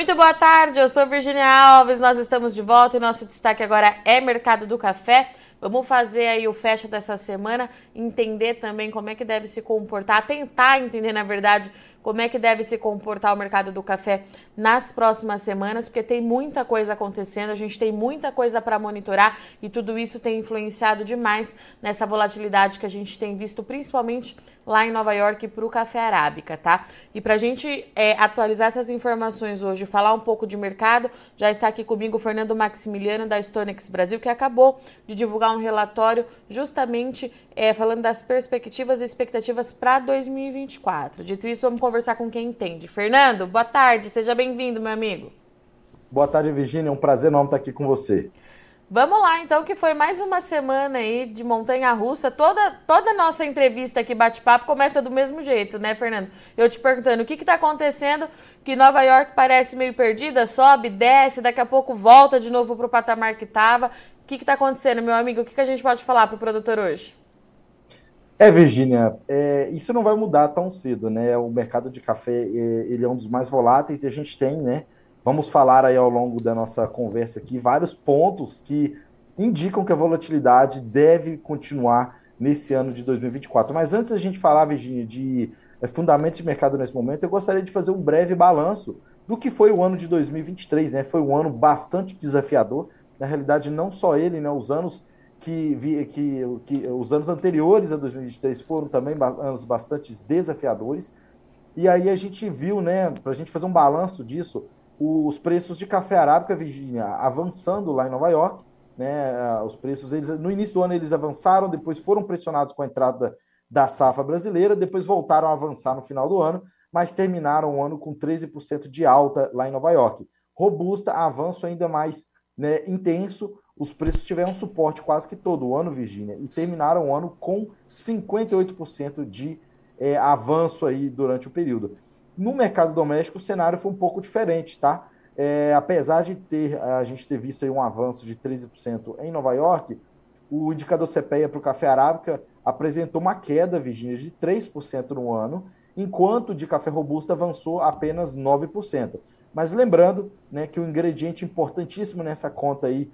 Muito boa tarde, eu sou Virginia Alves, nós estamos de volta e nosso destaque agora é Mercado do Café. Vamos fazer aí o fecha dessa semana, entender também como é que deve se comportar, tentar entender, na verdade, como é que deve se comportar o mercado do café nas próximas semanas, porque tem muita coisa acontecendo, a gente tem muita coisa para monitorar e tudo isso tem influenciado demais nessa volatilidade que a gente tem visto, principalmente lá em Nova York para o café arábica, tá? E para a gente é, atualizar essas informações hoje, falar um pouco de mercado, já está aqui comigo o Fernando Maximiliano da Stonex Brasil, que acabou de divulgar um relatório justamente é, falando das perspectivas e expectativas para 2024. Dito isso, vamos conversar com quem entende. Fernando, boa tarde, seja bem-vindo, meu amigo. Boa tarde, Virginia. É um prazer enorme estar aqui com você. Vamos lá, então, que foi mais uma semana aí de montanha russa. Toda toda nossa entrevista aqui, bate-papo, começa do mesmo jeito, né, Fernando? Eu te perguntando o que está acontecendo, que Nova York parece meio perdida, sobe, desce, daqui a pouco volta de novo para o patamar que estava. O que está acontecendo, meu amigo? O que, que a gente pode falar para o produtor hoje? É, Virginia, é, isso não vai mudar tão cedo, né? O mercado de café é, ele é um dos mais voláteis e a gente tem, né? Vamos falar aí ao longo da nossa conversa aqui vários pontos que indicam que a volatilidade deve continuar nesse ano de 2024. Mas antes da gente falar, Virginia, de é, fundamentos de mercado nesse momento, eu gostaria de fazer um breve balanço do que foi o ano de 2023. Né? Foi um ano bastante desafiador. Na realidade, não só ele, né? os anos que, que, que os anos anteriores a 2023 foram também anos bastante desafiadores. E aí a gente viu, né, para a gente fazer um balanço disso, os preços de café arábica, Virgínia, avançando lá em Nova York. Né, os preços, eles, no início do ano eles avançaram, depois foram pressionados com a entrada da safra brasileira, depois voltaram a avançar no final do ano, mas terminaram o ano com 13% de alta lá em Nova York. Robusta, avanço ainda mais né, intenso, os preços tiveram suporte quase que todo o ano, Virgínia, e terminaram o ano com 58% de é, avanço aí durante o período. No mercado doméstico, o cenário foi um pouco diferente, tá? É, apesar de ter a gente ter visto um avanço de 13% em Nova York, o indicador CPEA para o café arábica apresentou uma queda, Virginia, de 3% no ano, enquanto o de café robusto avançou apenas 9%. Mas lembrando né, que o ingrediente importantíssimo nessa conta aí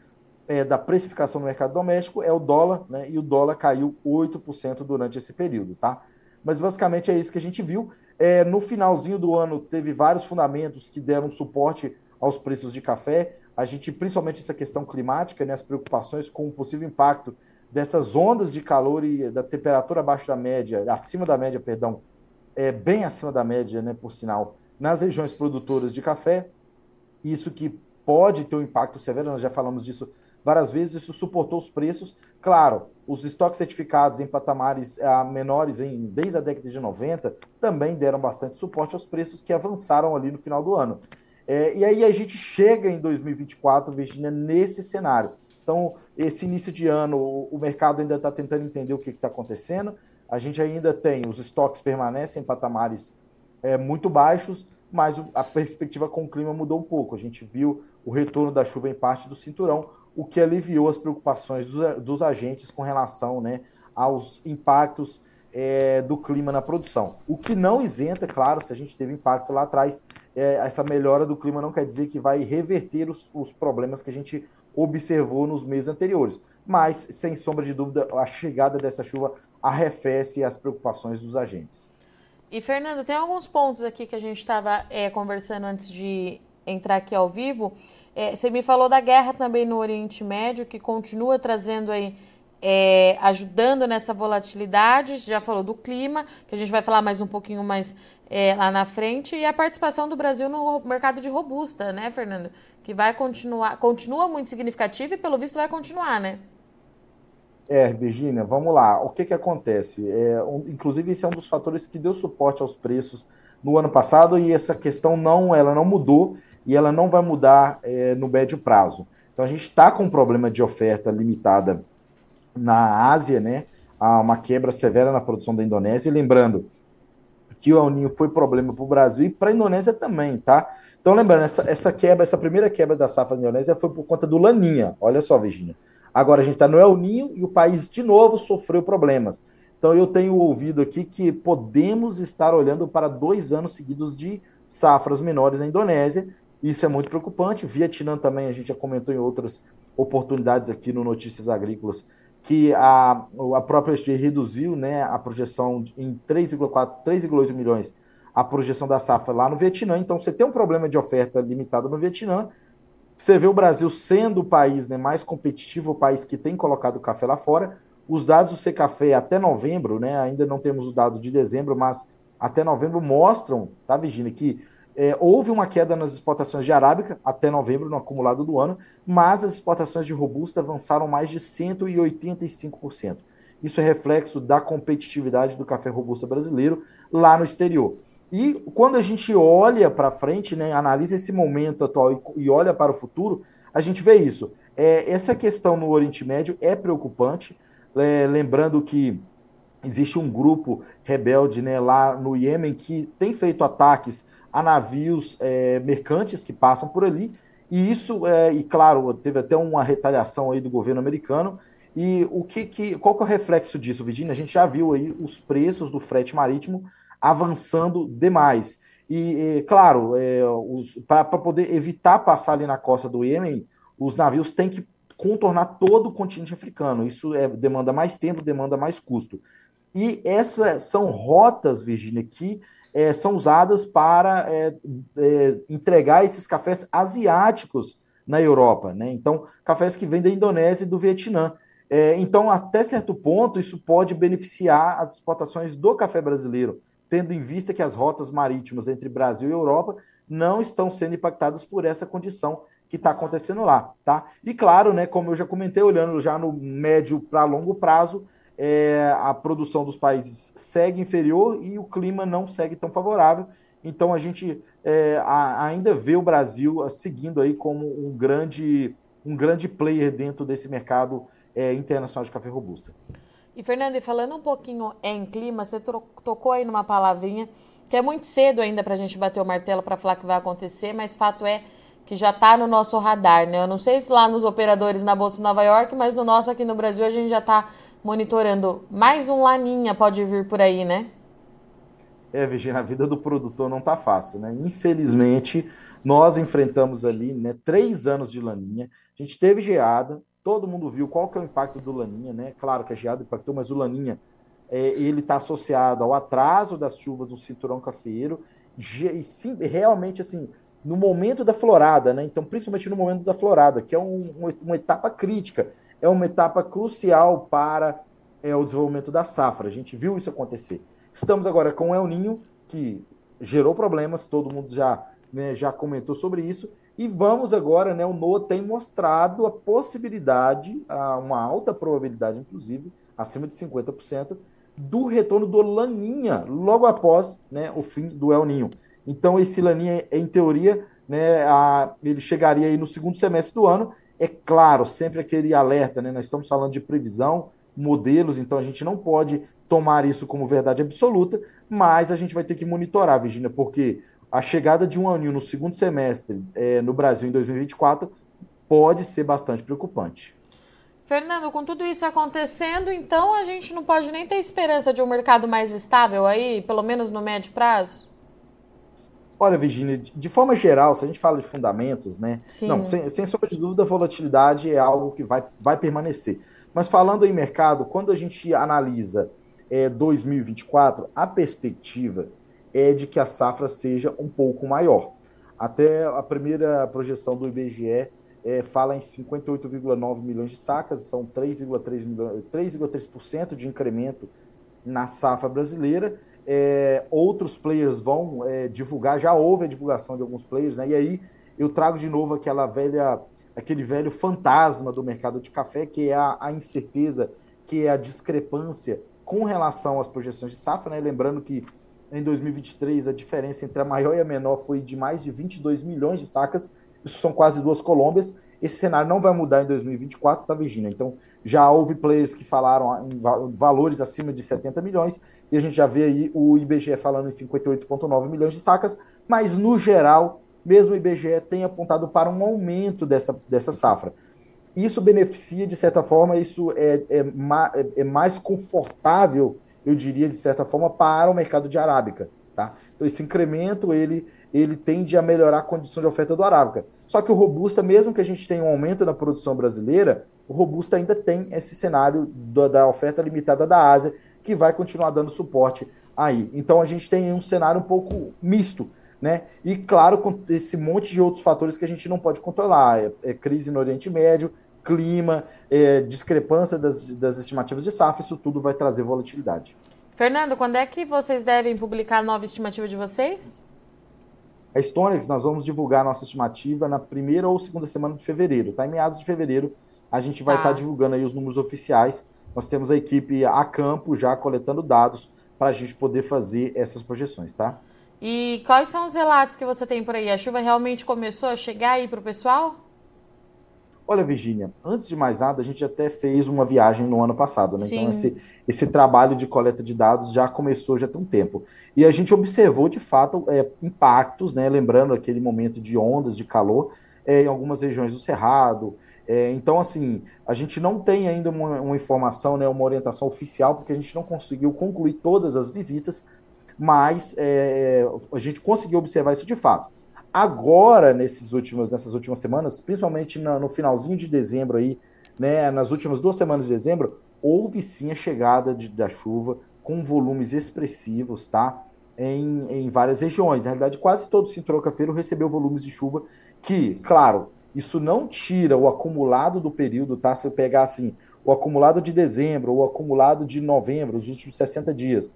é, da precificação no mercado doméstico é o dólar, né, e o dólar caiu 8% durante esse período, tá? Mas basicamente é isso que a gente viu. É, no finalzinho do ano, teve vários fundamentos que deram suporte aos preços de café. A gente, principalmente essa questão climática, né, as preocupações com o possível impacto dessas ondas de calor e da temperatura abaixo da média, acima da média, perdão, é, bem acima da média, né, por sinal, nas regiões produtoras de café. Isso que pode ter um impacto severo, nós já falamos disso várias vezes, isso suportou os preços. Claro, os estoques certificados em patamares ah, menores em, desde a década de 90 também deram bastante suporte aos preços que avançaram ali no final do ano. É, e aí a gente chega em 2024, Virginia, nesse cenário. Então, esse início de ano, o, mercado ainda está tentando entender o que está acontecendo. A gente ainda tem, os estoques permanecem em patamares é, muito baixos, mas a perspectiva com o clima mudou um pouco. A gente viu o retorno da chuva em parte do cinturão, o que aliviou as preocupações dos, dos agentes com relação né, aos impactos é, do clima na produção. O que não isenta, claro, se a gente teve impacto lá atrás, é, essa melhora do clima não quer dizer que vai reverter os, os problemas que a gente observou nos meses anteriores. Mas, sem sombra de dúvida, a chegada dessa chuva arrefece as preocupações dos agentes. E, Fernando, tem alguns pontos aqui que a gente estava é, conversando antes de entrar aqui ao vivo é, você me falou da guerra também no Oriente Médio, que continua trazendo aí, é, ajudando nessa volatilidade. Já falou do clima, que a gente vai falar mais um pouquinho mais é, lá na frente, e a participação do Brasil no mercado de robusta, né, Fernando? Que vai continuar, continua muito significativa e pelo visto vai continuar, né? É, Virginia, vamos lá. O que que acontece? É, um, inclusive, esse é um dos fatores que deu suporte aos preços no ano passado e essa questão não, ela não mudou e ela não vai mudar é, no médio prazo. Então a gente está com um problema de oferta limitada na Ásia, né? Há uma quebra severa na produção da Indonésia. E lembrando que o El Ninho foi problema para o Brasil e para a Indonésia também, tá? Então, lembrando, essa, essa quebra, essa primeira quebra da safra da Indonésia foi por conta do Laninha. Olha só, Virginia. Agora a gente está no El Ninho e o país de novo sofreu problemas. Então eu tenho ouvido aqui que podemos estar olhando para dois anos seguidos de safras menores na Indonésia Isso é muito preocupante. Vietnã também, a gente já comentou em outras oportunidades aqui no Notícias Agrícolas, que a, a própria SG reduziu né, a projeção em 3,4, 3,8 milhões a projeção da safra lá no Vietnã. Então, você tem um problema de oferta limitada no Vietnã. Você vê o Brasil sendo o país né, mais competitivo, o país que tem colocado o café lá fora. Os dados do Secafé até novembro, né, ainda não temos os dados de dezembro, mas até novembro mostram, tá, Virginia, que é, houve uma queda nas exportações de arábica até novembro, no acumulado do ano, mas as exportações de robusta avançaram mais de 185%. Isso é reflexo da competitividade do café robusta brasileiro lá no exterior. E quando a gente olha para frente, né, analisa esse momento atual e, olha para o futuro, a gente vê isso. É, essa questão no Oriente Médio é preocupante, é, lembrando que existe um grupo rebelde né, lá no Iêmen que tem feito ataques a navios é, mercantes que passam por ali, e isso, é, e claro, teve até uma retaliação aí do governo americano, e o que, que qual que é o reflexo disso, Virginia? A gente já viu aí os preços do frete marítimo avançando demais. E, claro, é, para poder evitar passar ali na costa do Iêmen, os navios têm que contornar todo o continente africano. Isso é, demanda mais tempo, demanda mais custo. E essas são rotas, Virginia, que é, são usadas para é, é, entregar esses cafés asiáticos na Europa. Né? Então, cafés que vêm da Indonésia e do Vietnã. É, então, até certo ponto, isso pode beneficiar as exportações do café brasileiro tendo em vista que as rotas marítimas entre Brasil e Europa não estão sendo impactadas por essa condição que está acontecendo lá, tá? E claro, né, como eu já comentei, olhando já no médio para longo prazo, é, a produção dos países segue inferior e o clima não segue tão favorável. Então a gente é, a, ainda vê o Brasil seguindo aí como um grande, um grande player dentro desse mercado é, internacional de café robusta. E, Fernanda, falando um pouquinho em clima, você tocou aí numa palavrinha que é muito cedo ainda para a gente bater o martelo para falar que vai acontecer, mas fato é que já está no nosso radar, né? Eu não sei se lá nos operadores na Bolsa de Nova York, mas no nosso aqui no Brasil a gente já está monitorando. Mais um laninha pode vir por aí, né? É, Virginia, a vida do produtor não tá fácil, né? Infelizmente, nós enfrentamos ali, né, três anos de laninha. A gente teve geada, Todo mundo viu qual que é o impacto do Laninha, né? Claro que a geada impactou, mas o Laninha é, ele está associado ao atraso das chuvas do cinturão cafeiro e sim, realmente assim no momento da florada, né? Então, principalmente no momento da florada, que é um, uma etapa crítica, é uma etapa crucial para é, o desenvolvimento da safra. A gente viu isso acontecer. Estamos agora com o El Ninho, que gerou problemas, todo mundo já, né, já comentou sobre isso, e vamos agora, né? O NOA tem mostrado a possibilidade, a uma alta probabilidade, inclusive, acima de 50%, do retorno do Laninha logo após né, o fim do El Ninho. Então, esse Laninha, em teoria, né, a, ele chegaria aí no segundo semestre do ano. É claro, sempre aquele alerta, né? Nós estamos falando de previsão, modelos, então a gente não pode tomar isso como verdade absoluta, mas a gente vai ter que monitorar, Virginia, porque a chegada de um aninho no segundo semestre é, no Brasil em 2024 pode ser bastante preocupante. Fernando, com tudo isso acontecendo, então a gente não pode nem ter esperança de um mercado mais estável aí, pelo menos no médio prazo? Olha, Virginia, de forma geral, se a gente fala de fundamentos, né? Sim. Não, sem, sem sombra de dúvida, a volatilidade é algo que vai, vai permanecer. Mas falando em mercado, quando a gente analisa é, 2024, a perspectiva é de que a safra seja um pouco maior. Até a primeira projeção do IBGE é, fala em 58,9 milhões de sacas, são 3,3% de incremento na safra brasileira. É, outros players vão é, divulgar, já houve a divulgação de alguns players, né? e aí eu trago de novo aquela velha, aquele velho fantasma do mercado de café, que é a, a incerteza, que é a discrepância com relação às projeções de safra, né? lembrando que em 2023, a diferença entre a maior e a menor foi de mais de 22 milhões de sacas. Isso são quase duas Colômbias. Esse cenário não vai mudar em 2024, tá, Virginia? Então, já houve players que falaram em valores acima de 70 milhões, e a gente já vê aí o IBGE falando em 58,9 milhões de sacas, mas no geral, mesmo o IBGE tem apontado para um aumento dessa, dessa safra. Isso beneficia, de certa forma, isso é, é, é, é mais confortável eu diria, de certa forma, para o mercado de arábica. Tá? Então, esse incremento ele ele tende a melhorar a condição de oferta do Arábica. Só que o Robusta, mesmo que a gente tenha um aumento na produção brasileira, o Robusta ainda tem esse cenário da, da oferta limitada da Ásia, que vai continuar dando suporte aí. Então a gente tem um cenário um pouco misto, né? E claro, com esse monte de outros fatores que a gente não pode controlar. É, é crise no Oriente Médio, clima, é, discrepância das, das estimativas de safra, isso tudo vai trazer volatilidade. Fernando, quando é que vocês devem publicar a nova estimativa de vocês? A Stonex, nós vamos divulgar a nossa estimativa na primeira ou segunda semana de fevereiro, tá? Em meados de fevereiro, a gente vai estar tá. tá divulgando aí os números oficiais. Nós temos a equipe a campo já coletando dados para a gente poder fazer essas projeções, tá? E quais são os relatos que você tem por aí? A chuva realmente começou a chegar aí para o pessoal? Olha, Virginia, antes de mais nada, a gente até fez uma viagem no ano passado, né? Então, Sim. Então, esse, esse trabalho de coleta de dados já começou já tem um tempo. E a gente observou, de fato, é, impactos, né? Lembrando aquele momento de ondas de calor é, em algumas regiões do Cerrado. É, então, assim, a gente não tem ainda uma, uma, informação, né, uma orientação oficial, porque a gente não conseguiu concluir todas as visitas, mas é, a gente conseguiu observar isso de fato. Agora, nesses últimos, nessas últimas semanas, principalmente no, finalzinho de dezembro aí, né, nas últimas duas semanas de dezembro, houve sim a chegada de, da chuva com volumes expressivos, tá? Em, em várias regiões. Na realidade, quase todo o cinturão cafeiro recebeu volumes de chuva que, claro, isso não tira o acumulado do período, tá? Se eu pegar assim, o acumulado de dezembro o acumulado de novembro, os últimos 60 dias,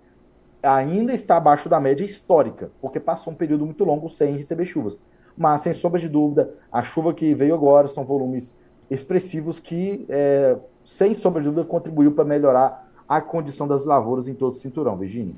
ainda está abaixo da média histórica, porque passou um período muito longo sem receber chuvas. Mas, sem sombra de dúvida, a chuva que veio agora são volumes expressivos que, é, sem sombra de dúvida, contribuiu para melhorar a condição das lavouras em todo o cinturão, Virginia.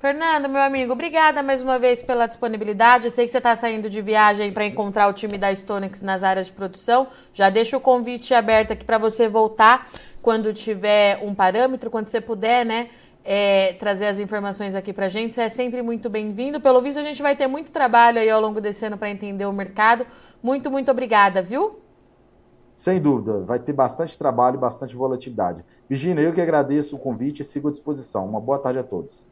Fernando, meu amigo, obrigada mais uma vez pela disponibilidade. Eu sei que você está saindo de viagem para encontrar o time da Stonex nas áreas de produção. Já deixo o convite aberto aqui para você voltar quando tiver um parâmetro, quando você puder, né? É, trazer as informações aqui para a gente. Você é sempre muito bem-vindo. Pelo visto, a gente vai ter muito trabalho aí ao longo desse ano para entender o mercado. Muito, muito obrigada, viu? Sem dúvida, vai ter bastante trabalho bastante volatilidade. Virginia, eu que agradeço o convite e sigo à disposição. Uma boa tarde a todos.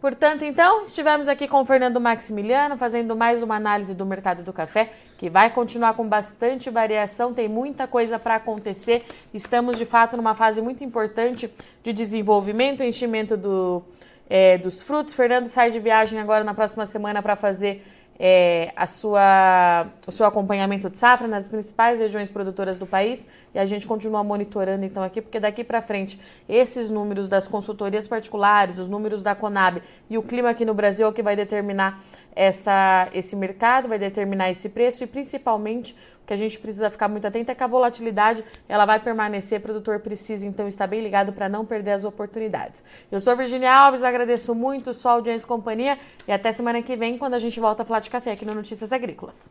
Portanto, então, estivemos aqui com o Fernando Maximiliano fazendo mais uma análise do mercado do café, que vai continuar com bastante variação, tem muita coisa para acontecer. Estamos, de fato, numa fase muito importante de desenvolvimento, enchimento do, é, dos frutos. Fernando sai de viagem agora na próxima semana para fazer é, a sua, o seu acompanhamento de safra nas principais regiões produtoras do país. E a gente continua monitorando então aqui, porque daqui para frente esses números das consultorias particulares, os números da Conab e o clima aqui no Brasil é o que vai determinar essa, esse mercado, vai determinar esse preço e principalmente que a gente precisa ficar muito atento é que a volatilidade ela vai permanecer, o produtor precisa então estar bem ligado para não perder as oportunidades. Eu sou Virginia Alves, agradeço muito sua audiência e companhia e até semana que vem quando a gente volta a falar de café aqui no Notícias Agrícolas.